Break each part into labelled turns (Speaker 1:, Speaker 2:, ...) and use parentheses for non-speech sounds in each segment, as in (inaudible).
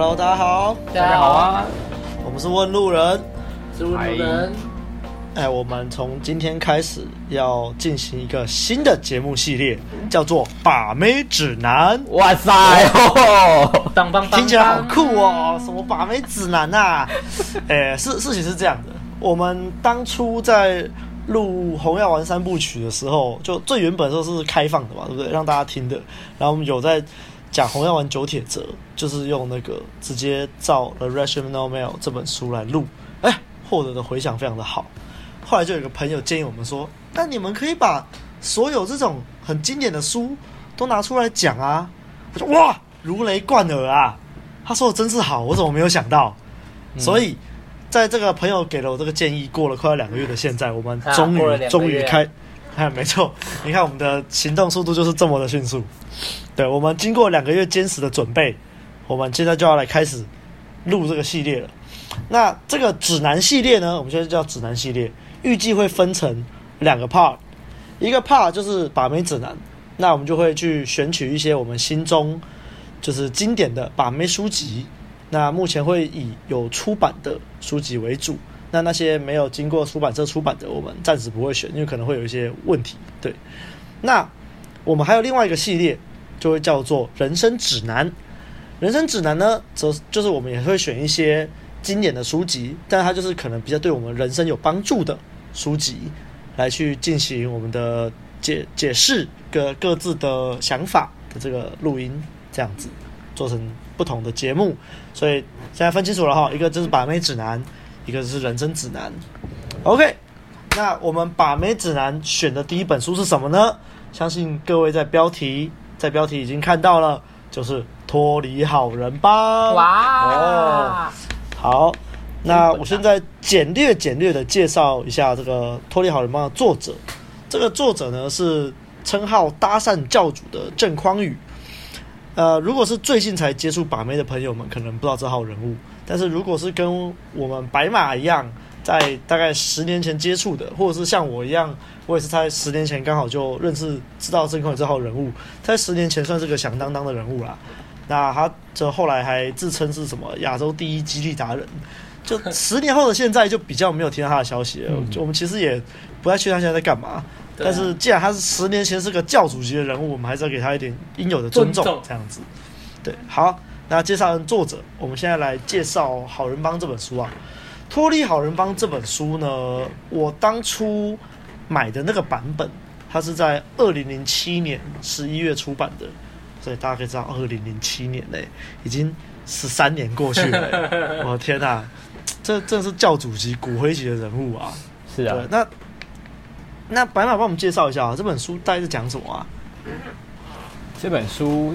Speaker 1: Hello，大家好，
Speaker 2: 大家好啊，
Speaker 1: 我们是问路人，
Speaker 2: 是问路人。
Speaker 1: 哎，我们从今天开始要进行一个新的节目系列，叫做《把妹指南》。
Speaker 2: 哇塞，哦，当当
Speaker 1: 听起来好酷哦！什么把妹指南啊？(laughs) 哎，事事情是这样的，我们当初在录《红药丸三部曲》的时候，就最原本的时候是开放的嘛，对不对？让大家听的。然后我们有在。讲红药丸九铁则，就是用那个直接照《The Rational Male》这本书来录，哎，获得的回响非常的好。后来就有个朋友建议我们说：“那你们可以把所有这种很经典的书都拿出来讲啊！”我说：“哇，如雷贯耳啊！”他说的真是好，我怎么没有想到？嗯、所以，在这个朋友给了我这个建议，过了快要两个月的现在，我们终于、啊、终于开。哎，(laughs) 没错，你看我们的行动速度就是这么的迅速。对，我们经过两个月坚实的准备，我们现在就要来开始录这个系列了。那这个指南系列呢，我们现在叫指南系列，预计会分成两个 part，一个 part 就是把妹指南，那我们就会去选取一些我们心中就是经典的把妹书籍，那目前会以有出版的书籍为主。那那些没有经过出版社出版的，我们暂时不会选，因为可能会有一些问题。对，那我们还有另外一个系列，就会叫做人生指南。人生指南呢，则就是我们也会选一些经典的书籍，但它就是可能比较对我们人生有帮助的书籍，来去进行我们的解解释各各自的想法的这个录音，这样子做成不同的节目。所以现在分清楚了哈，一个就是把妹指南。一个是人生指南，OK，那我们把妹指南选的第一本书是什么呢？相信各位在标题在标题已经看到了，就是脱离好人帮。哇哦，好，那我现在简略简略的介绍一下这个脱离好人帮的作者。这个作者呢是称号搭讪教主的郑匡宇。呃，如果是最近才接触把妹的朋友们，可能不知道这号人物。但是如果是跟我们白马一样，在大概十年前接触的，或者是像我一样，我也是在十年前刚好就认识、知道郑坤宇这号人物，在十年前算是个响当当的人物啦。那他这后来还自称是什么亚洲第一激励达人，就十年后的现在就比较没有听到他的消息了。就我们其实也不太确定他现在在干嘛。但是既然他是十年前是个教主级的人物，我们还是要给他一点应有的尊重，这样子。对，好。那介绍完作者，我们现在来介绍《好人帮》这本书啊。《脱离好人帮》这本书呢，我当初买的那个版本，它是在二零零七年十一月出版的，所以大家可以知道，二零零七年嘞，已经十三年过去了。(laughs) 我的天哪，这真是教主级、骨灰级的人物啊！
Speaker 2: 是啊，
Speaker 1: 那那白马帮我们介绍一下啊，这本书大概是讲什么啊？
Speaker 2: 这本书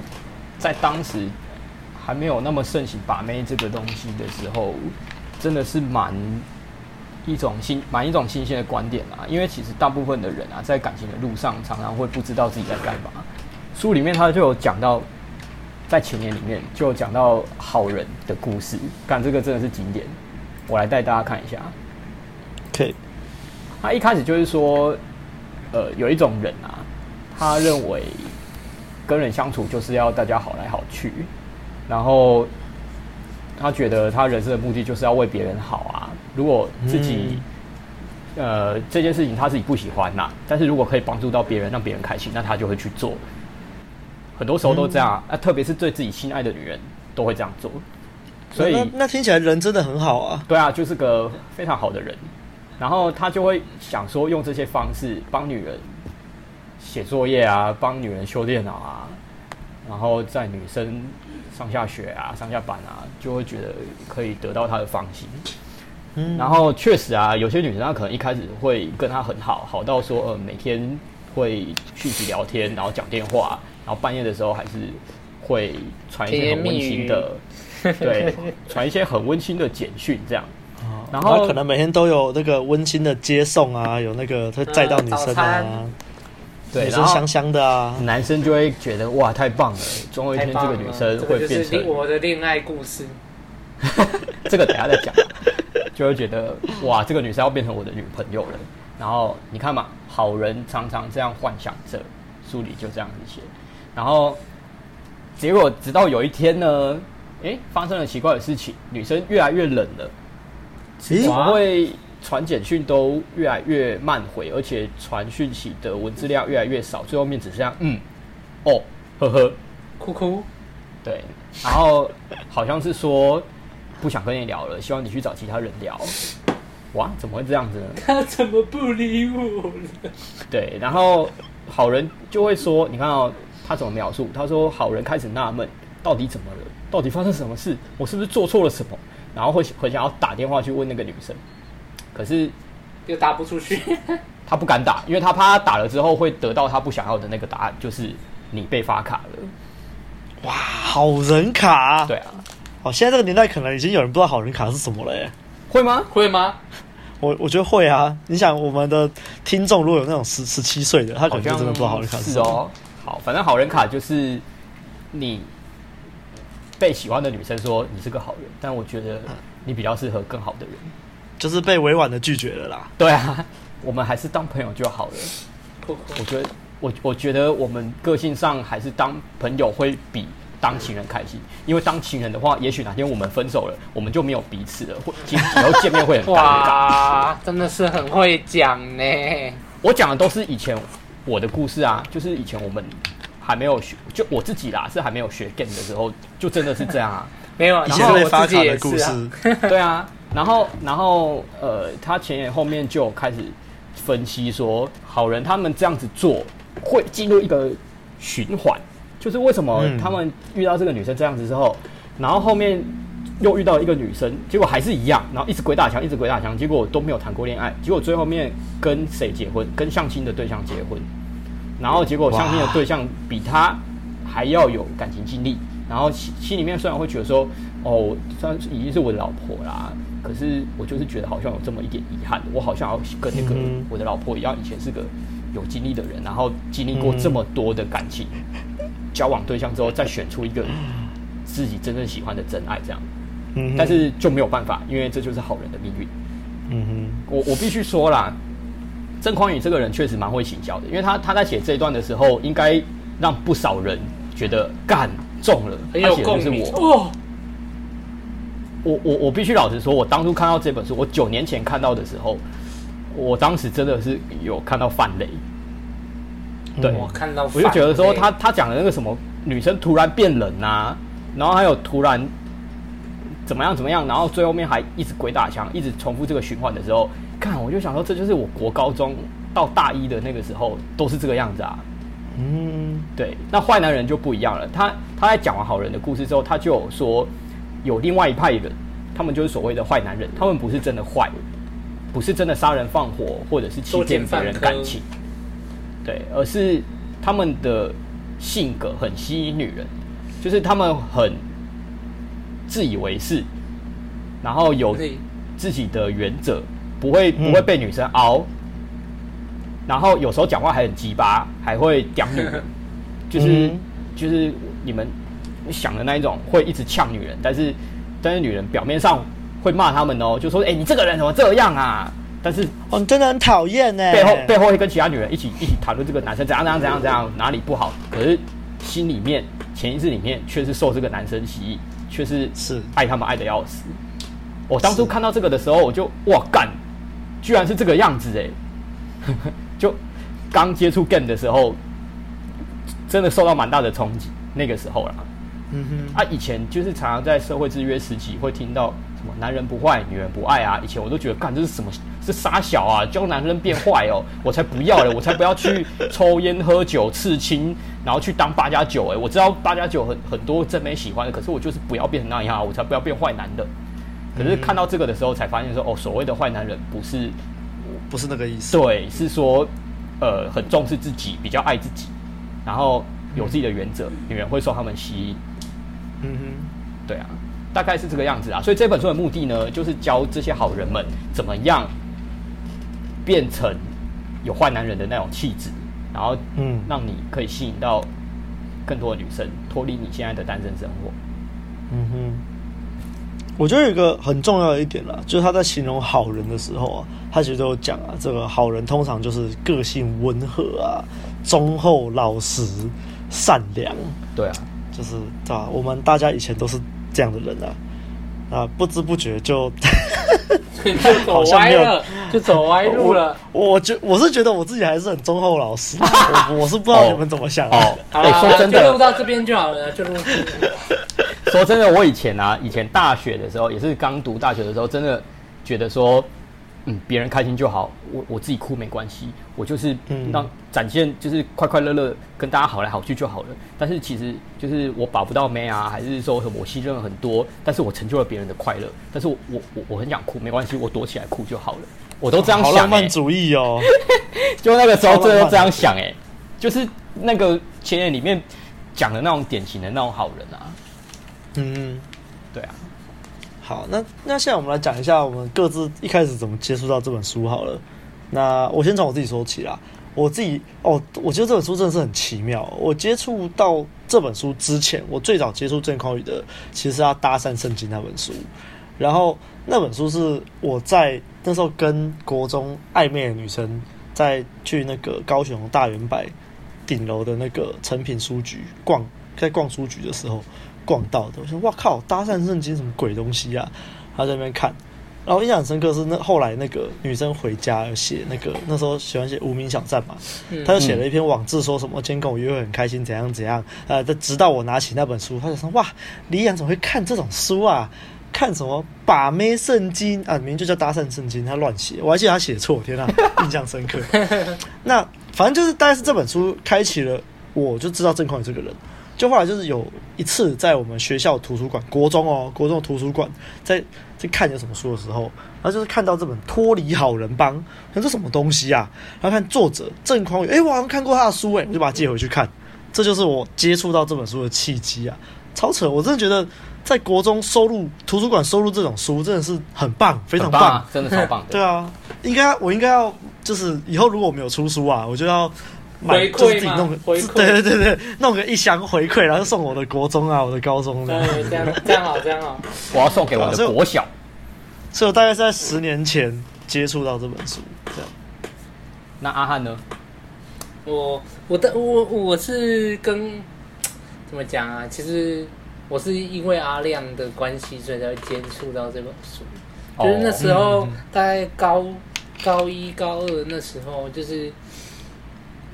Speaker 2: 在当时。还没有那么盛行把妹这个东西的时候，真的是蛮一种新蛮一种新鲜的观点啊。因为其实大部分的人啊，在感情的路上，常常会不知道自己在干嘛。书里面他就有讲到，在前言里面就有讲到好人的故事，干这个真的是经典。我来带大家看一下。
Speaker 1: 可以。
Speaker 2: 他一开始就是说，呃，有一种人啊，他认为跟人相处就是要大家好来好去。然后他觉得他人生的目的就是要为别人好啊。如果自己、嗯、呃这件事情他自己不喜欢呐、啊，但是如果可以帮助到别人，让别人开心，那他就会去做。很多时候都这样啊，嗯、特别是对自己心爱的女人都会这样做。所以
Speaker 1: 那，那听起来人真的很好啊。
Speaker 2: 对啊，就是个非常好的人。然后他就会想说，用这些方式帮女人写作业啊，帮女人修电脑啊，然后在女生。上下学啊，上下班啊，就会觉得可以得到她的芳心。嗯，然后确实啊，有些女生她可能一开始会跟她很好，好到说呃每天会续集聊天，然后讲电话，然后半夜的时候还是会传一些很温馨的，(laughs) 对，传一些很温馨的简讯这样。然后
Speaker 1: 可能每天都有那个温馨的接送啊，有那个他载到女生啊。对，然后香香的啊，
Speaker 2: 男生就会觉得哇，太棒了！总有一天这个女生会变成
Speaker 3: 我的恋爱故事。(laughs)
Speaker 2: 这个等下再讲，(laughs) 就会觉得哇，这个女生要变成我的女朋友了。然后你看嘛，好人常常这样幻想着，书里就这样子写。然后结果直到有一天呢，哎，发生了奇怪的事情，女生越来越冷了，怎
Speaker 1: 咦
Speaker 2: 么会传简讯都越来越慢回，而且传讯息的文字量越来越少，最后面只剩下嗯，哦，呵呵，
Speaker 3: 哭哭，
Speaker 2: 对，然后好像是说不想跟你聊了，希望你去找其他人聊。哇，怎么会这样子呢？
Speaker 3: 他怎么不理我了？
Speaker 2: 对，然后好人就会说，你看哦，他怎么描述？他说好人开始纳闷，到底怎么了？到底发生什么事？我是不是做错了什么？然后会很想要打电话去问那个女生，可是
Speaker 3: 又打不出去。(laughs)
Speaker 2: 他不敢打，因为他怕他打了之后会得到他不想要的那个答案，就是你被发卡了。
Speaker 1: 哇，好人卡！
Speaker 2: 对啊，
Speaker 1: 哦，现在这个年代可能已经有人不知道好人卡是什么了耶。
Speaker 2: 会吗？
Speaker 3: 会吗？
Speaker 1: 我我觉得会啊。你想，我们的听众如果有那种十十七岁的，他可能就真的不知道好人卡什么
Speaker 2: 是哦。好，反正好人卡就是你。被喜欢的女生说你是个好人，但我觉得你比较适合更好的人，
Speaker 1: 就是被委婉的拒绝了啦。
Speaker 2: 对啊，我们还是当朋友就好了。我觉得，我我觉得我们个性上还是当朋友会比当情人开心，因为当情人的话，也许哪天我们分手了，我们就没有彼此了，会以后见面会很尴尬。
Speaker 3: 哇，真的是很会讲呢。
Speaker 2: 我讲的都是以前我的故事啊，就是以前我们。还没有学，就我自己啦，是还没有学 game 的时候，就真的是这样啊。(laughs)
Speaker 3: 没有，
Speaker 1: 以前被发卡的故事，(laughs)
Speaker 2: 对啊。然后，然后，呃，他前言后面就开始分析说，好人他们这样子做会进入一个循环，就是为什么他们遇到这个女生这样子之后，然后后面又遇到一个女生，结果还是一样，然后一直鬼打墙，一直鬼打墙，结果都没有谈过恋爱，结果最后面跟谁结婚？跟相亲的对象结婚。然后结果相亲的对象比他还要有感情经历，然后心心里面虽然会觉得说，哦，虽然已经是我的老婆啦，可是我就是觉得好像有这么一点遗憾，我好像要跟那个我的老婆一样，以前是个有经历的人，然后经历过这么多的感情交往对象之后，再选出一个自己真正喜欢的真爱，这样，嗯，但是就没有办法，因为这就是好人的命运，嗯哼，我我必须说啦。郑匡宇这个人确实蛮会行销的，因为他他在写这一段的时候，应该让不少人觉得干中了。他写的就是我，我我我必须老实说，我当初看到这本书，我九年前看到的时候，我当时真的是有看到范雷。对，
Speaker 3: 我看到，
Speaker 2: 我就觉得说他他讲的那个什么女生突然变冷啊，然后还有突然怎么样怎么样，然后最后面还一直鬼打墙，一直重复这个循环的时候。看，我就想说，这就是我国高中到大一的那个时候都是这个样子啊。嗯，对。那坏男人就不一样了。他他在讲完好人的故事之后，他就有说有另外一派人，他们就是所谓的坏男人，他们不是真的坏，不是真的杀人放火或者是欺骗别人感情，对，而是他们的性格很吸引女人，就是他们很自以为是，然后有自己的原则。不会不会被女生熬，嗯、然后有时候讲话还很鸡巴，还会讲女人，就是、嗯、就是你们想的那一种，会一直呛女人，但是但是女人表面上会骂他们哦，就说哎、欸、你这个人怎么这样啊？但是
Speaker 1: 哦你真的很讨厌呢，
Speaker 2: 背后背后会跟其他女人一起一起谈论这个男生怎样怎样怎样怎样哪里不好，可是心里面潜意识里面却是受这个男生吸引，却是是爱他们爱的要死。我当初看到这个的时候，我就哇干！居然是这个样子哎！(laughs) 就刚接触 game 的时候，真的受到蛮大的冲击。那个时候啦，嗯哼，啊，以前就是常常在社会制约时期会听到什么“男人不坏，女人不爱”啊。以前我都觉得，干这是什么？是傻小啊？教男人变坏哦！我才不要嘞！我才不要去抽烟喝酒刺青，然后去当八加九哎！我知道八加九很很多真没喜欢的，可是我就是不要变成那样，我才不要变坏男的。可是看到这个的时候，才发现说，哦，所谓的坏男人不是，
Speaker 1: 不是那个意思。
Speaker 2: 对，是说，呃，很重视自己，比较爱自己，然后有自己的原则，嗯、女人会受他们吸引。嗯哼，对啊，大概是这个样子啊。所以这本书的目的呢，就是教这些好人们怎么样变成有坏男人的那种气质，然后，嗯，让你可以吸引到更多的女生，脱离你现在的单身生活。
Speaker 1: 嗯哼。我觉得有一个很重要的一点啦，就是他在形容好人的时候啊，他其实都有讲啊，这个好人通常就是个性温和啊，忠厚老实、善良。
Speaker 2: 对啊，
Speaker 1: 就是啊？我们大家以前都是这样的人啊，啊，不知不觉就 (laughs)
Speaker 3: 就走歪了，就走歪路了。
Speaker 1: 我我觉我是觉得我自己还是很忠厚老实，(laughs) 我我是不知道你们怎么想的。
Speaker 2: 哦，
Speaker 3: 好了，
Speaker 2: 说真的，
Speaker 3: 就录到这边就好了，就录。
Speaker 2: 说真的，我以前啊，以前大学的时候，也是刚读大学的时候，真的觉得说。嗯，别人开心就好，我我自己哭没关系，我就是让展现就是快快乐乐跟大家好来好去就好了。但是其实就是我保不到妹啊，还是说我牺牲了很多，但是我成就了别人的快乐。但是我我我我很想哭，没关系，我躲起来哭就好了。我都这样想、
Speaker 1: 浪漫主义哦。(laughs)
Speaker 2: 就那个时候，真的这样想、欸，哎，就是那个前言里面讲的那种典型的那种好人啊。
Speaker 1: 嗯，
Speaker 2: 对啊。
Speaker 1: 好，那那现在我们来讲一下我们各自一开始怎么接触到这本书好了。那我先从我自己说起啦。我自己哦，我觉得这本书真的是很奇妙。我接触到这本书之前，我最早接触郑匡宇的其实是他《搭讪圣经》那本书。然后那本书是我在那时候跟国中暧昧的女生在去那个高雄大圆柏顶楼的那个诚品书局逛，在逛书局的时候。逛到的，我说哇靠，搭讪圣经什么鬼东西啊？他在那边看，然后印象很深刻是那后来那个女生回家写那个那时候喜欢写无名小站嘛，他就写了一篇网志说什么今天跟我约会很开心怎样怎样，呃，直到我拿起那本书，他就说哇，李阳怎么会看这种书啊？看什么把妹圣经啊？名就叫搭讪圣经，他乱写，我还记得他写错，天啊，(laughs) 印象深刻。那反正就是大概是这本书开启了，我就知道郑匡宇这个人。就后来就是有一次在我们学校图书馆，国中哦，国中的图书馆，在在看有什么书的时候，然后就是看到这本《脱离好人帮》，那这什么东西啊？然后看作者郑匡宇，哎，我好像看过他的书，哎，我就把它借回去看。这就是我接触到这本书的契机啊，超扯！我真的觉得在国中收录图书馆收录这种书真的是很棒，非常棒，
Speaker 2: 棒啊、真的超棒的。
Speaker 1: 对啊，应该我应该要就是以后如果我没有出书啊，我就要。
Speaker 3: 回馈自己弄个回馈，
Speaker 1: 对对对对，弄个一箱回馈，然后送我的国中啊，我的高中的。
Speaker 3: 对，这样这样好，这样好。
Speaker 2: 我要送给我的国小。所以，
Speaker 1: 所以我大概是在十年前接触到这本书，这样。
Speaker 2: 那阿汉呢？
Speaker 3: 我我的我我是跟怎么讲啊？其实我是因为阿亮的关系，所以才会接触到这本书。哦、就是那时候大概高高一高二那时候，就是。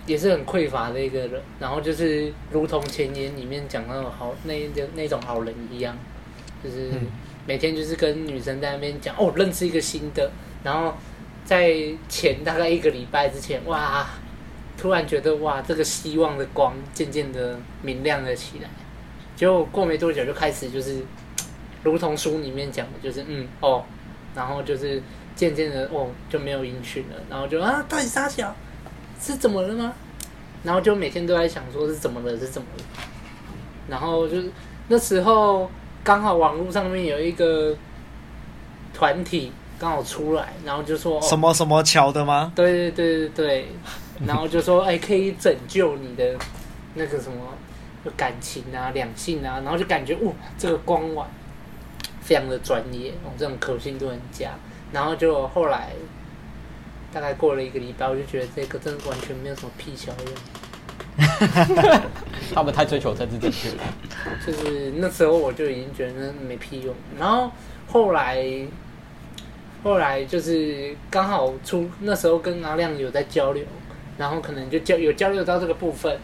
Speaker 3: 也是很匮乏的一个人，然后就是如同前言里面讲那种好那那那种好人一样，就是每天就是跟女生在那边讲哦，认识一个新的，然后在前大概一个礼拜之前，哇，突然觉得哇，这个希望的光渐渐的明亮了起来，结果过没多久就开始就是 (tsk) 如同书里面讲的，就是嗯哦，然后就是渐渐的哦就没有音讯了，然后就啊，到底啥小？是怎么了吗？然后就每天都在想，说是怎么了，是怎么了？然后就是那时候刚好网络上面有一个团体刚好出来，然后就说
Speaker 1: 什么什么桥的吗？
Speaker 3: 对对对对对，然后就说哎，可以拯救你的那个什么感情啊、两性啊，然后就感觉哦，这个官网非常的专业，哦，这种可信度很佳。然后就后来。大概过了一个礼拜，我就觉得这个真的完全没有什么屁效用。(laughs)
Speaker 2: 他们太追求政治正确了。
Speaker 3: 就是那时候我就已经觉得那没屁用。然后后来，后来就是刚好出那时候跟阿亮有在交流，然后可能就交有交流到这个部分，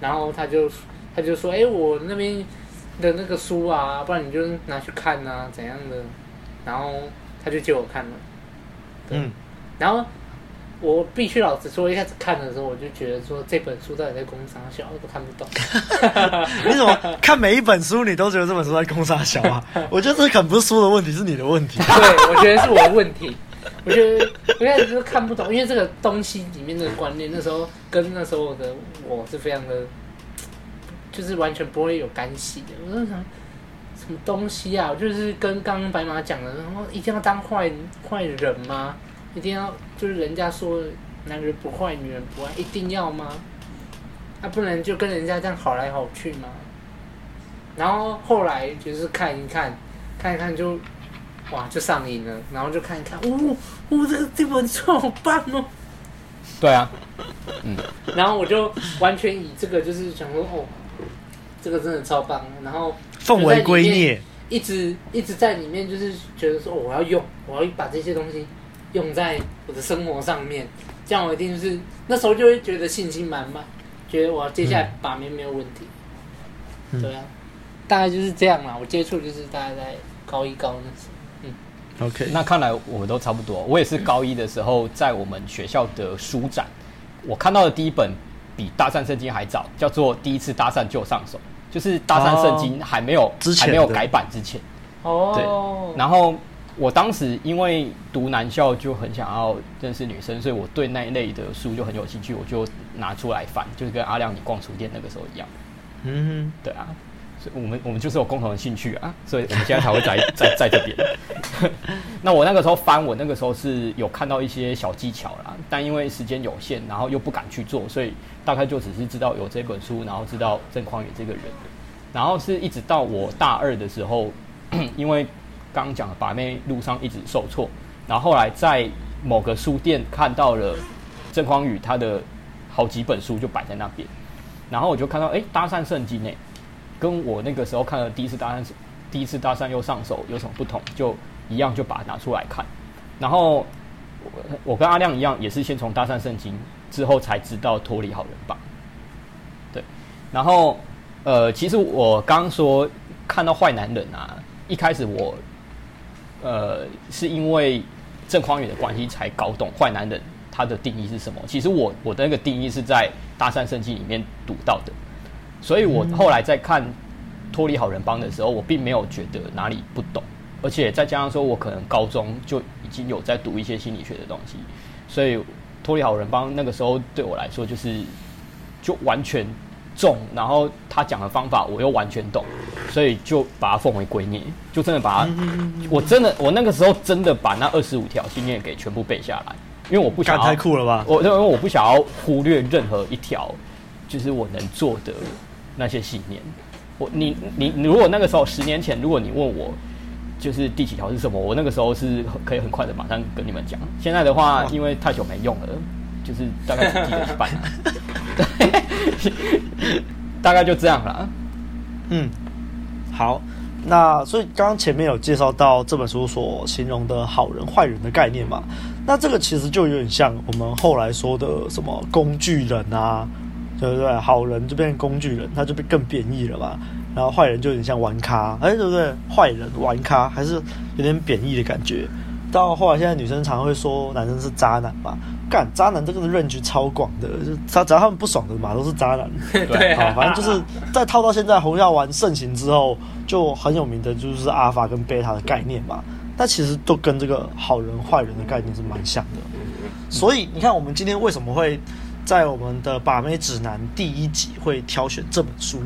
Speaker 3: 然后他就他就说：“哎、欸，我那边的那个书啊，不然你就拿去看啊，怎样的？”然后他就借我看了。嗯，然后。我必须老实说，一开始看的时候，我就觉得说这本书到底在攻啥小，我都看不懂。(laughs)
Speaker 1: 你怎么看每一本书，你都觉得这本书在攻啥小啊？(laughs) 我觉得这可能不是书的问题，是你的问题。
Speaker 3: 对，我觉得是我的问题。我觉得我一开始就看不懂，因为这个东西里面的观念，那时候跟那时候的我是非常的，就是完全不会有干系的。我在想，什么东西啊？就是跟刚刚白马讲的，然后一定要当坏坏人吗？一定要就是人家说男人不坏，女人不爱，一定要吗？那、啊、不能就跟人家这样好来好去吗？然后后来就是看一看，看一看就哇就上瘾了，然后就看一看，呜、哦、呜、哦、这个这本书好棒哦！
Speaker 2: 对啊，(laughs) 嗯，
Speaker 3: 然后我就完全以这个就是想说哦，这个真的超棒，然后
Speaker 1: 奉为圭臬，
Speaker 3: 一直一直在里面，就是觉得说我要用，我要把这些东西用在我的生活上面，这样我一定就是那时候就会觉得信心满满，觉得我接下来把妹没有问题。嗯、对啊，大概就是这样啦。我接触就是大概在高一高那时候。
Speaker 2: 嗯，OK，那看来我们都差不多。我也是高一的时候，在我们学校的书展，我看到的第一本比《搭讪圣经》还早，叫做《第一次搭讪就上手》。就是搭讪圣经还没有还没有改版之前，
Speaker 3: 哦，
Speaker 2: 对。然后我当时因为读男校就很想要认识女生，所以我对那一类的书就很有兴趣，我就拿出来翻，就是跟阿亮你逛书店那个时候一样。嗯哼，对啊，所以我们我们就是有共同的兴趣啊，所以我们现在才会在在在这边。(laughs) 那我那个时候翻，我那个时候是有看到一些小技巧啦，但因为时间有限，然后又不敢去做，所以。大概就只是知道有这本书，然后知道郑匡宇这个人，然后是一直到我大二的时候，(clears throat) 因为刚讲的把妹路上一直受挫，然后后来在某个书店看到了郑匡宇他的好几本书就摆在那边，然后我就看到哎，搭讪圣经诶，跟我那个时候看的第一次搭讪第一次搭讪又上手有什么不同？就一样就把它拿出来看，然后我我跟阿亮一样，也是先从搭讪圣经。之后才知道脱离好人帮，对，然后呃，其实我刚说看到坏男人啊，一开始我呃是因为郑匡宇的关系才搞懂坏男人他的定义是什么。其实我我的那个定义是在搭讪圣经里面读到的，所以我后来在看脱离好人帮的时候，我并没有觉得哪里不懂，而且再加上说我可能高中就已经有在读一些心理学的东西，所以。脱离好人帮那个时候对我来说就是就完全中，然后他讲的方法我又完全懂，所以就把它奉为圭臬，就真的把它，我真的我那个时候真的把那二十五条信念给全部背下来，因为我不想
Speaker 1: 太酷了吧，
Speaker 2: 我因为我不想要忽略任何一条，就是我能做的那些信念。我你你你如果那个时候十年前，如果你问我。就是第几条是什么？我那个时候是可以很快的马上跟你们讲。现在的话，因为太久没用了，就是大概只记得一半。(laughs) (laughs) 对，(laughs) 大概就这样了。
Speaker 1: 嗯，好。那所以刚刚前面有介绍到这本书所形容的好人坏人的概念嘛？那这个其实就有点像我们后来说的什么工具人啊，对不对？好人就变工具人，他就变更贬义了嘛。然后坏人就有点像玩咖，哎，对不对？坏人玩咖还是有点贬义的感觉。到后来，现在女生常会说男生是渣男嘛？干渣男这个 range 超广的，就他只要他们不爽的嘛，都是渣男。(laughs)
Speaker 3: 对啊，
Speaker 1: 反正就是在套到现在红药丸盛行之后，就很有名的就是阿尔法跟贝塔的概念嘛。但其实都跟这个好人坏人的概念是蛮像的。所以你看，我们今天为什么会在我们的把妹指南第一集会挑选这本书？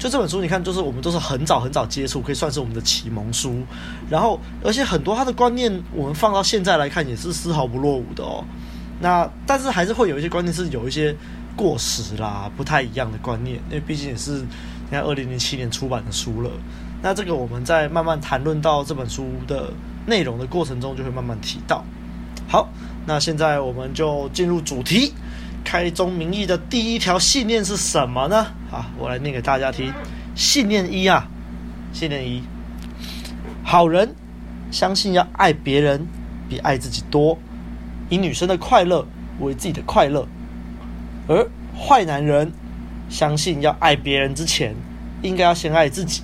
Speaker 1: 就这本书，你看，就是我们都是很早很早接触，可以算是我们的启蒙书。然后，而且很多他的观念，我们放到现在来看，也是丝毫不落伍的哦。那但是还是会有一些观念是有一些过时啦，不太一样的观念，因为毕竟也是你看二零零七年出版的书了。那这个我们在慢慢谈论到这本书的内容的过程中，就会慢慢提到。好，那现在我们就进入主题。开宗明义的第一条信念是什么呢？啊，我来念给大家听。信念一啊，信念一，好人相信要爱别人比爱自己多，以女生的快乐为自己的快乐；而坏男人相信要爱别人之前，应该要先爱自己，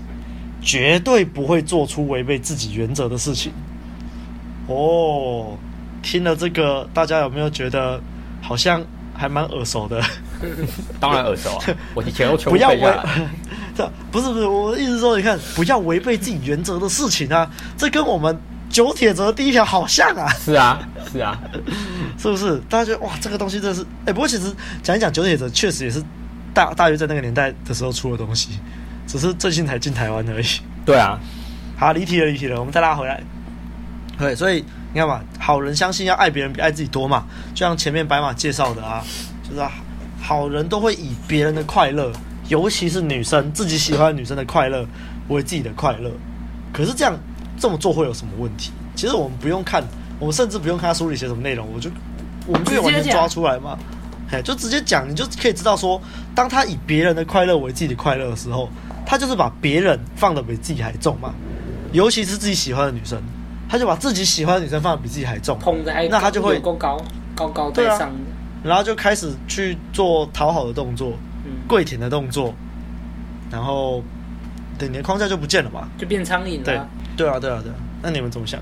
Speaker 1: 绝对不会做出违背自己原则的事情。哦，听了这个，大家有没有觉得好像？还蛮耳熟的，(laughs)
Speaker 2: 当然耳熟啊！我以前都全部 (laughs) 背下来。不要
Speaker 1: 违，(laughs) 不是不是，我的意思说，你看，不要违背自己原则的事情啊，这跟我们九铁则第一条好像啊。
Speaker 2: 是啊，是啊，(laughs)
Speaker 1: 是不是？大家觉得哇，这个东西真的是……哎、欸，不过其实讲一讲九铁则，确实也是大大约在那个年代的时候出的东西，只是最近才进台湾而已。
Speaker 2: 对啊，
Speaker 1: 好，离题了，离题了，我们再拉回来。对，所以。你看嘛，好人相信要爱别人比爱自己多嘛，就像前面白马介绍的啊，就是好人都会以别人的快乐，尤其是女生自己喜欢的女生的快乐为自己的快乐。可是这样这么做会有什么问题？其实我们不用看，我们甚至不用看他书里写什么内容，我就我们就可以完全抓出来嘛，嘿，就直接讲，你就可以知道说，当他以别人的快乐为自己的快乐的时候，他就是把别人放的比自己还重嘛。尤其是自己喜欢的女生，他就把自己喜欢的女生放的比自己还重，
Speaker 3: 捧着还
Speaker 1: 那他就会
Speaker 3: 够高，高高在上的，
Speaker 1: 然后就开始去做讨好的动作，嗯，跪舔的动作，然后等你的框架就不见了嘛，
Speaker 3: 就变苍蝇了。
Speaker 1: 对，对啊，对啊，对啊。那你们怎么想？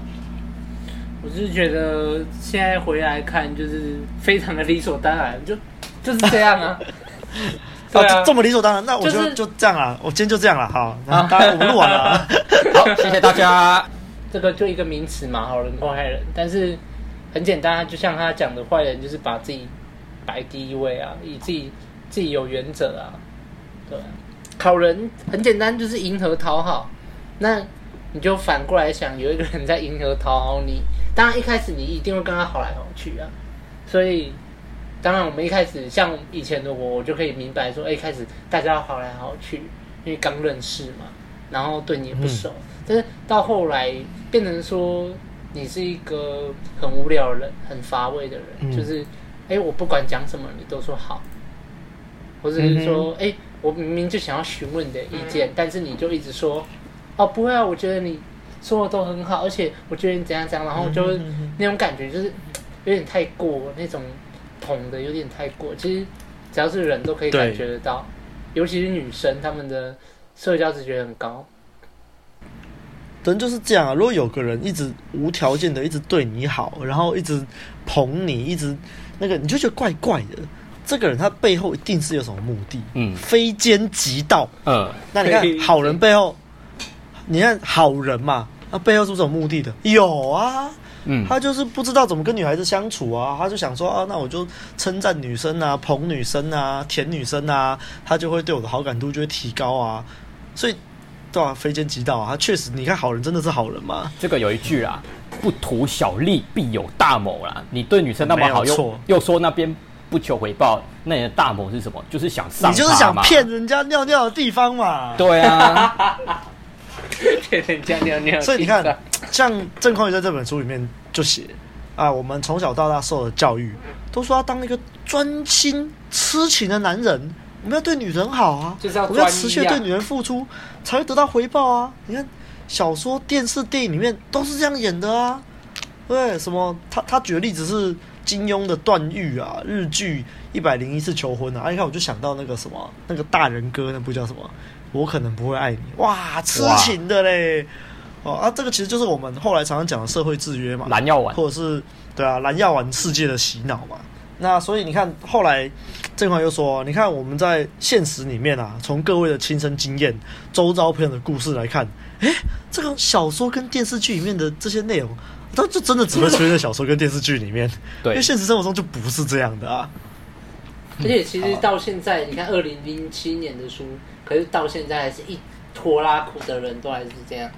Speaker 3: 我是觉得现在回来看，就是非常的理所当然，就就是这样啊。(laughs)
Speaker 1: 对啊，这么理所当然，那我就、就是、就这样啊，我今天就这样了，好，那大家我们录完了，(laughs)
Speaker 2: 好，谢谢大家。
Speaker 3: 这个就一个名词嘛，好人或坏人，但是很简单，就像他讲的，坏人就是把自己摆第一位啊，以自己自己有原则啊，对。好人很简单，就是迎合讨好，那你就反过来想，有一个人在迎合讨好你，当然一开始你一定会跟他好来好去啊，所以。当然，我们一开始像以前的我，我就可以明白说，哎，一开始大家好来好去，因为刚认识嘛，然后对你也不熟。嗯、但是到后来变成说，你是一个很无聊的人，很乏味的人，嗯、就是，哎，我不管讲什么，你都说好，或者是说，哎、嗯，我明明就想要询问你的意见，嗯、但是你就一直说，哦，不会啊，我觉得你说的都很好，而且我觉得你怎样怎样，然后就那种感觉就是有点太过那种。捧的有点太过，其实只要是人都可以感觉得到，尤其是女生，她们的社交直觉很高。
Speaker 1: 人就是这样啊，如果有个人一直无条件的一直对你好，然后一直捧你，一直那个，你就觉得怪怪的。这个人他背后一定是有什么目的，嗯，非奸即盗，嗯。那你看好人背后，你看好人嘛，他背后是不是有目的的？有啊。嗯，他就是不知道怎么跟女孩子相处啊，他就想说啊，那我就称赞女生啊，捧女生啊，舔女生啊，他就会对我的好感度就会提高啊，所以对啊，非奸即盗啊，他确实，你看好人真的是好人吗？
Speaker 2: 这个有一句啊，不图小利必有大谋啦。你对女生那么好，又又说那边不求回报，那你的大谋是什么？就是想上，
Speaker 1: 你就是想骗人家尿尿的地方嘛？
Speaker 2: 对啊。(laughs) (laughs)
Speaker 1: 所以你看，像郑匡宇在这本书里面就写啊，我们从小到大受的教育，都说要当一个专心痴情的男人，我们要对女人好啊，就是要我们要持续对女人付出，才会得到回报啊。你看小说、电视、电影里面都是这样演的啊。对，什么？他他举的例子是金庸的段誉啊，日剧《一百零一次求婚》啊。啊，你看我就想到那个什么，那个大人哥，那部叫什么？我可能不会爱你，哇，痴情的嘞，哦啊，这个其实就是我们后来常常讲的社会制约嘛，
Speaker 2: 蓝药丸，
Speaker 1: 或者是对啊，蓝药丸世界的洗脑嘛。那所以你看，后来郑华又说，你看我们在现实里面啊，从各位的亲身经验、周遭朋友的故事来看，诶，这个小说跟电视剧里面的这些内容，它就真的只会出现在小说跟电视剧里面，对，因为现实生活中就不是这样的啊。
Speaker 3: 而且其实到现在，你看二零零七年的书。可是到现在还是一拖拉苦的人都还是这样，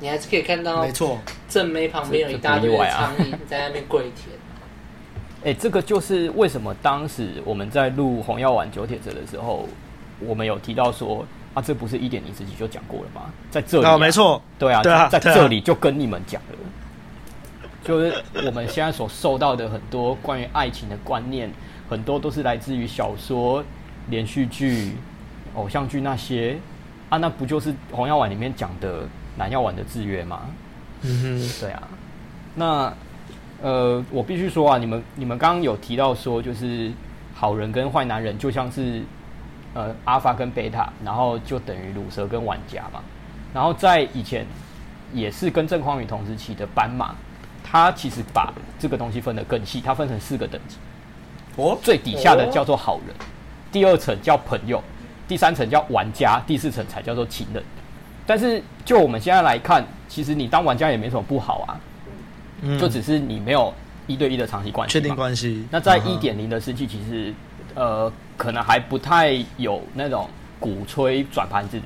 Speaker 3: 你还是可以看到，没错，正妹旁边有一大堆苍蝇在那边跪舔。(laughs)
Speaker 2: 哎、欸，这个就是为什么当时我们在录《红药丸九铁者》的时候，我们有提到说啊，这不是一点零时期就讲过了吗？在这里、啊，
Speaker 1: 哦，没错，
Speaker 2: 对啊，对啊，在这里就跟你们讲了，就是我们现在所受到的很多关于爱情的观念，很多都是来自于小说、连续剧。偶像剧那些啊，那不就是《红药丸》里面讲的蓝药丸的制约吗？嗯哼，对啊。那呃，我必须说啊，你们你们刚刚有提到说，就是好人跟坏男人就像是呃阿尔法跟贝塔，然后就等于鲁蛇跟玩家嘛。然后在以前也是跟郑匡宇同时期的斑马，他其实把这个东西分得更细，他分成四个等级。哦，最底下的叫做好人，哦、第二层叫朋友。第三层叫玩家，第四层才叫做情人。但是就我们现在来看，其实你当玩家也没什么不好啊，嗯、就只是你没有一对一的长期关系。
Speaker 1: 确定关系。
Speaker 2: 那在一点零的时期，其实呃，可能还不太有那种鼓吹转盘子，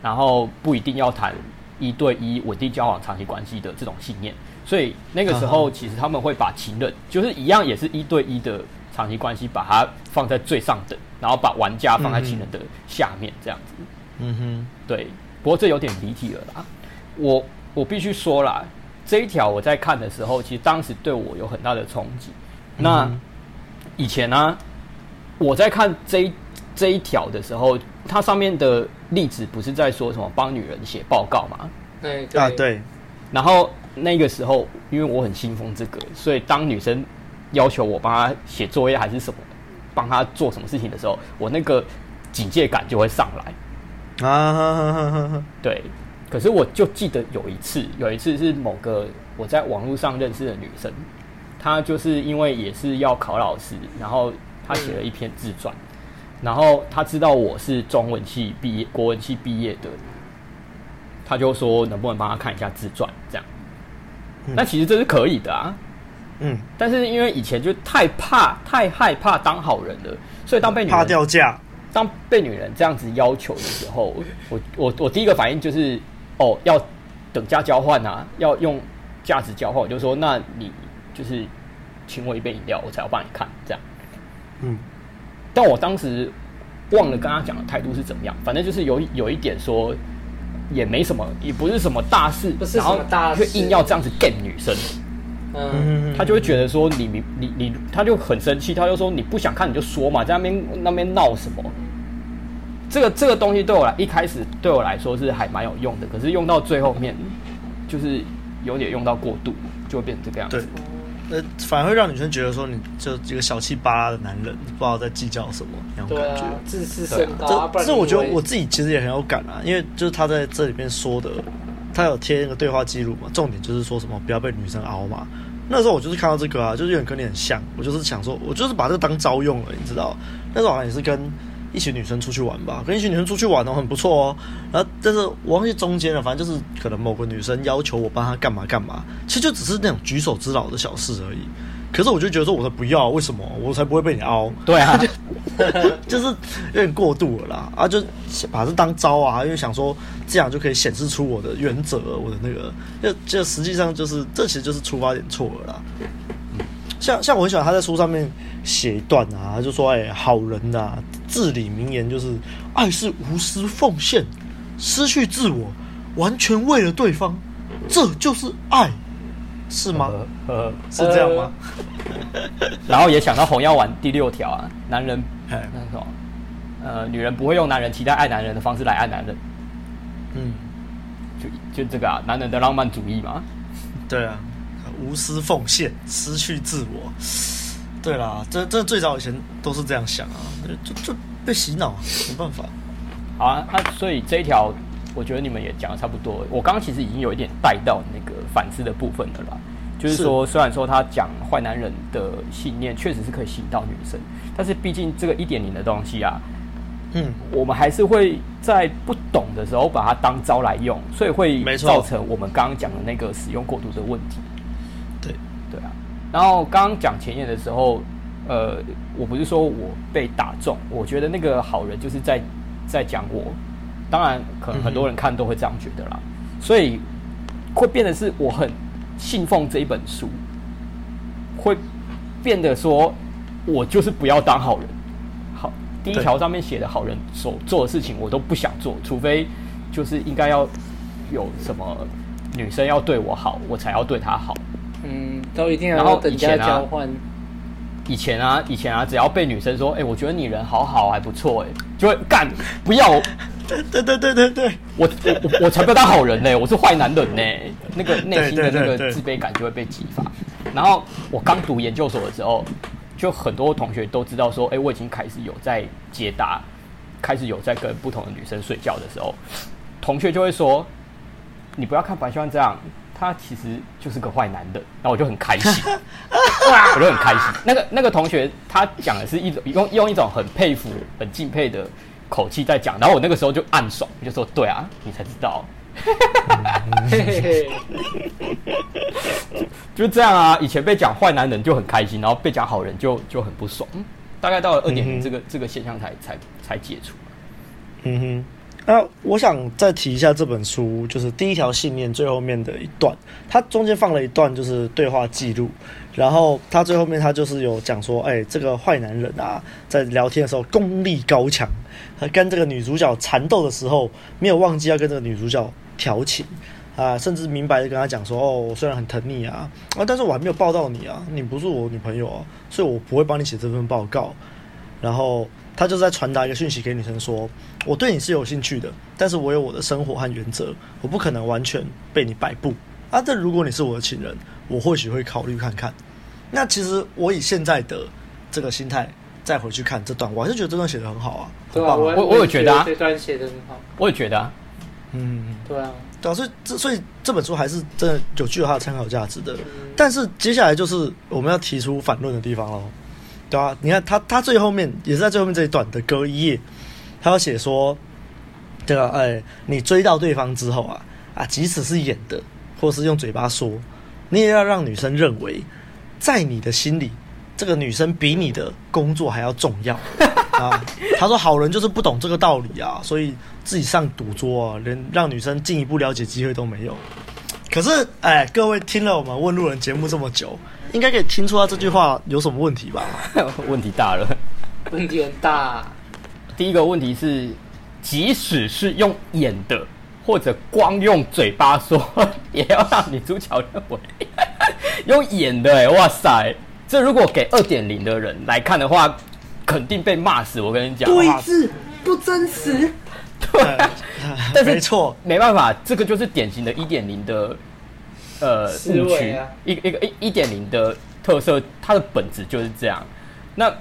Speaker 2: 然后不一定要谈一对一稳定交往长期关系的这种信念。所以那个时候，其实他们会把情人，就是一样也是一对一的。长期关系把它放在最上等，然后把玩家放在情人的下面，这样子。嗯哼，对。不过这有点离题了啦。我我必须说啦，这一条我在看的时候，其实当时对我有很大的冲击。那以前呢、啊，我在看这一这一条的时候，它上面的例子不是在说什么帮女人写报告吗？
Speaker 3: 对
Speaker 1: 啊，对。
Speaker 2: 然后那个时候，因为我很信奉这个，所以当女生要求我帮他写作业还是什么，帮他做什么事情的时候，我那个警戒感就会上来
Speaker 1: 啊。
Speaker 2: 对，可是我就记得有一次，有一次是某个我在网络上认识的女生，她就是因为也是要考老师，然后她写了一篇自传，嗯、然后她知道我是中文系毕业、国文系毕业的。她就说能不能帮她看一下自传，这样。嗯、那其实这是可以的啊。
Speaker 1: 嗯。
Speaker 2: 但是因为以前就太怕、太害怕当好人了，所以当被女人
Speaker 1: 怕掉价，
Speaker 2: 当被女人这样子要求的时候，我我我第一个反应就是哦，要等价交换啊，要用价值交换。我就说，那你就是请我一杯饮料，我才要帮你看这样。
Speaker 1: 嗯。
Speaker 2: 但我当时忘了跟他讲的态度是怎么样，反正就是有有一点说。也没什么，也不是什么大事，
Speaker 3: 不是什么大事，
Speaker 2: 然后就硬要这样子 get 女生，
Speaker 3: 嗯，
Speaker 2: 他就会觉得说你你你你，他就很生气，他就说你不想看你就说嘛，在那边那边闹什么？这个这个东西对我来一开始对我来说是还蛮有用的，可是用到最后面就是有点用到过度，就会变成这个样子。
Speaker 1: 那，反而会让女生觉得说，你就一个小气巴拉的男人，不知道在计较什么那种感觉。
Speaker 3: 自视甚高、啊。
Speaker 1: 这这我觉得我自己其实也很有感啊，因为就是他在这里面说的，他有贴那个对话记录嘛，重点就是说什么不要被女生熬嘛。那时候我就是看到这个啊，就是有点跟你很像，我就是想说，我就是把这个当招用了，你知道？那时候好像也是跟。一群女生出去玩吧，跟一群女生出去玩哦，很不错哦。然后，但是我忘记中间了，反正就是可能某个女生要求我帮她干嘛干嘛，其实就只是那种举手之劳的小事而已。可是我就觉得说，我才不要，为什么？我才不会被你凹。
Speaker 2: 对啊，
Speaker 1: 就 (laughs) 就是有点过度了啦。啊，就把这当招啊，因为想说这样就可以显示出我的原则，我的那个，就就实际上就是这其实就是出发点错了啦。像像我很喜欢他在书上面写一段啊，就说哎、欸，好人啊，至理名言就是爱是无私奉献，失去自我，完全为了对方，这就是爱，是吗？
Speaker 2: 呃，呃
Speaker 1: 是这样吗？
Speaker 2: 呃、(laughs) 然后也想到红药丸第六条啊，男人那什么，呃，女人不会用男人期待爱男人的方式来爱男人，
Speaker 1: 嗯，
Speaker 2: 就就这个啊，男人的浪漫主义嘛，
Speaker 1: 对啊。无私奉献，失去自我。对啦，这这最早以前都是这样想啊，就就被洗脑，没办法。
Speaker 2: 好啊，那所以这一条，我觉得你们也讲的差不多。我刚刚其实已经有一点带到那个反思的部分了啦，就是说，虽然说他讲坏男人的信念确实是可以吸引到女生，但是毕竟这个一点零的东西啊。
Speaker 1: 嗯，
Speaker 2: 我们还是会在不懂的时候把它当招来用，所以会造成我们刚刚讲的那个使用过度的问题。对对啊，然后刚刚讲前言的时候，呃，我不是说我被打中，我觉得那个好人就是在在讲我，当然可能很多人看都会这样觉得啦，嗯、所以会变得是我很信奉这一本书，会变得说我就是不要当好人，好，第一条上面写的好人所做的事情我都不想做，除非就是应该要有什么女生要对我好，我才要对她好。
Speaker 3: 嗯，都一定要等价交换。
Speaker 2: 以前啊，以前啊，只要被女生说，哎、欸，我觉得你人好好，还不错，哎，就会干，不要。(laughs)
Speaker 1: 对对对对对，
Speaker 2: 我我我才不要当好人呢，我是坏男人呢。那个内心的那个自卑感就会被激发。然后我刚读研究所的时候，就很多同学都知道说，哎、欸，我已经开始有在解答，开始有在跟不同的女生睡觉的时候，同学就会说，你不要看白秀这样。他其实就是个坏男人，然后我就很开心，(laughs) 我就很开心。那个那个同学，他讲的是一种用用一种很佩服、很敬佩的口气在讲，然后我那个时候就暗爽，就说：“对啊，你才知道。” (laughs) 就这样啊。以前被讲坏男人就很开心，然后被讲好人就就很不爽。大概到了二点零，这个这个现象才才才解除。
Speaker 1: 嗯哼。那我想再提一下这本书，就是第一条信念最后面的一段，它中间放了一段就是对话记录，然后它最后面它就是有讲说，哎，这个坏男人啊，在聊天的时候功力高强，他跟这个女主角缠斗的时候，没有忘记要跟这个女主角调情啊，甚至明白的跟他讲说，哦，我虽然很疼你啊，啊，但是我还没有抱到你啊，你不是我女朋友啊，所以我不会帮你写这份报告，然后。他就是在传达一个讯息给女生说：我对你是有兴趣的，但是我有我的生活和原则，我不可能完全被你摆布啊。但如果你是我的情人，我或许会考虑看看。那其实我以现在的这个心态再回去看这段，我还是觉得这段写得很好啊，
Speaker 3: 对啊，我
Speaker 2: 我有觉得啊，
Speaker 3: 这段写的很好，
Speaker 2: 我也觉得啊，
Speaker 1: 嗯，
Speaker 3: 对啊，
Speaker 1: 对啊，所以这所以这本书还是真的有具有它的参考价值的。但是接下来就是我们要提出反论的地方喽，对啊，你看他他最后面也是在最后面这一段的隔一页，他要写说，对啊，哎，你追到对方之后啊啊，即使是演的，或是用嘴巴说，你也要让女生认为。在你的心里，这个女生比你的工作还要重要 (laughs) 啊！他说：“好人就是不懂这个道理啊，所以自己上赌桌啊，连让女生进一步了解机会都没有。”可是，哎，各位听了我们问路人节目这么久，应该可以听出他这句话有什么问题吧？(laughs)
Speaker 2: 问题大了，
Speaker 3: 问题很大。
Speaker 2: 第一个问题是，即使是用演的，或者光用嘴巴说，(laughs) 也要让女主角认为。用演的哇塞！这如果给二点零的人来看的话，肯定被骂死。我跟你讲，
Speaker 3: 对峙不真实。
Speaker 2: 对，(laughs) 但是
Speaker 1: 没错，
Speaker 2: 没办法，这个就是典型的一点零的呃误区，一一个一一点零的特色，它的本质就是这样。那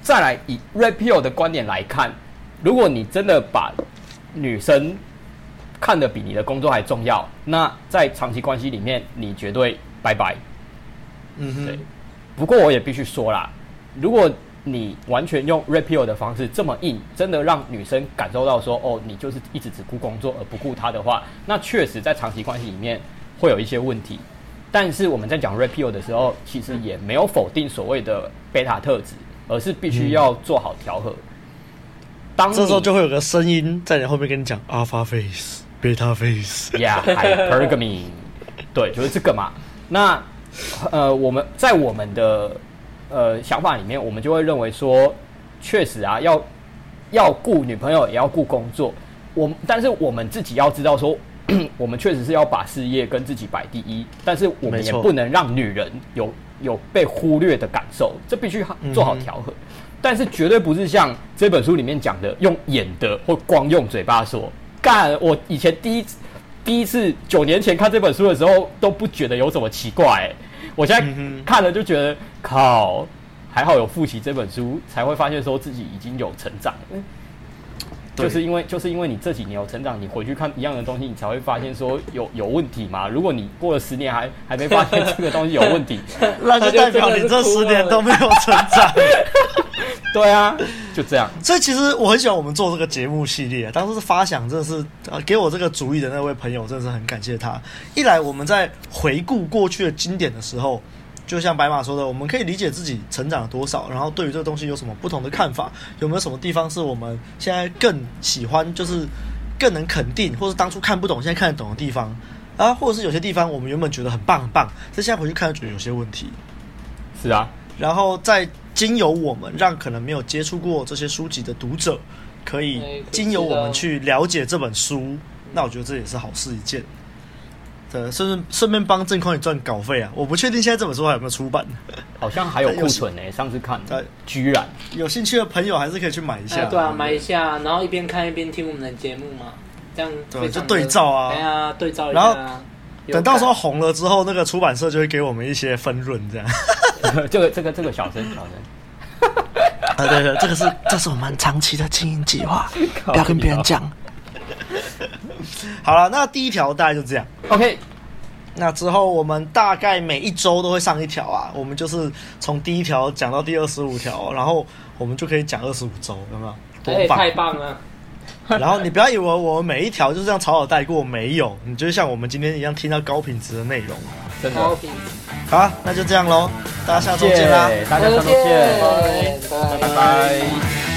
Speaker 2: 再来以 Rapio 的观点来看，如果你真的把女生看得比你的工作还重要，那在长期关系里面，你绝对。拜拜，
Speaker 1: 嗯哼，
Speaker 2: 对。不过我也必须说啦，如果你完全用 Rapio 的方式这么硬，真的让女生感受到说，哦，你就是一直只顾工作而不顾她的话，那确实在长期关系里面会有一些问题。但是我们在讲 Rapio 的时候，其实也没有否定所谓的贝塔特质，而是必须要做好调和。当
Speaker 1: 这时候就会有个声音在你后面跟你讲 Alpha Face、Beta Face，Yeah，Hypergamy，
Speaker 2: 对，就是这个嘛。那，呃，我们在我们的呃想法里面，我们就会认为说，确实啊，要要顾女朋友，也要顾工作。我但是我们自己要知道说，我们确实是要把事业跟自己摆第一，但是我们也不能让女人有有被忽略的感受，这必须做好调和。嗯、但是绝对不是像这本书里面讲的，用演的或光用嘴巴说。干，我以前第一次。第一次九年前看这本书的时候都不觉得有什么奇怪，欸，我现在看了就觉得靠，还好有复习这本书，才会发现说自己已经有成长。就是因为就是因为你这几年有成长，你回去看一样的东西，你才会发现说有有问题嘛。如果你过了十年还还没发现这个东西有问题，(laughs)
Speaker 1: 那就代表你这十年都没有成长。(laughs)
Speaker 2: 对啊，就这样。
Speaker 1: 所以其实我很喜欢我们做这个节目系列。当时是发想，真的是呃给我这个主意的那位朋友，真的是很感谢他。一来我们在回顾过去的经典的时候，就像白马说的，我们可以理解自己成长了多少，然后对于这个东西有什么不同的看法，有没有什么地方是我们现在更喜欢，就是更能肯定，或是当初看不懂，现在看得懂的地方啊，或者是有些地方我们原本觉得很棒很棒，但现在回去看，觉得有些问题。
Speaker 2: 是啊，
Speaker 1: 然后在。经由我们，让可能没有接触过这些书籍的读者，可以经由我们去了解这本书。那我觉得这也是好事一件。对，顺顺顺便帮郑匡宇赚稿费啊！我不确定现在这本书还有没有出版，
Speaker 2: 好像还有库存呢。上次看，居然
Speaker 1: 有兴趣的朋友还是可以去买一下。
Speaker 3: 对啊，买一下，然后一边看一边听我们的节目嘛，这样
Speaker 1: 对，就对照啊，
Speaker 3: 对啊，对照一下。然后
Speaker 1: 等到时候红了之后，那个出版社就会给我们一些分润，这样。(laughs)
Speaker 2: 这个这个这个小声小声，
Speaker 1: 啊对对，这个是这是我们长期的经营计划，不要跟别人讲。好了，那第一条大概就这样。
Speaker 2: OK，
Speaker 1: 那之后我们大概每一周都会上一条啊，我们就是从第一条讲到第二十五条，然后我们就可以讲二十五周，有没有？
Speaker 3: 多棒！太棒了。
Speaker 1: 然后你不要以为我们每一条就是这样草草带过，没有，你就像我们今天一样听到高品质的内容，
Speaker 2: 真的。
Speaker 3: 高品
Speaker 1: 质。好，那就这样喽，大家下周见啦！
Speaker 2: 大家下周见，拜拜。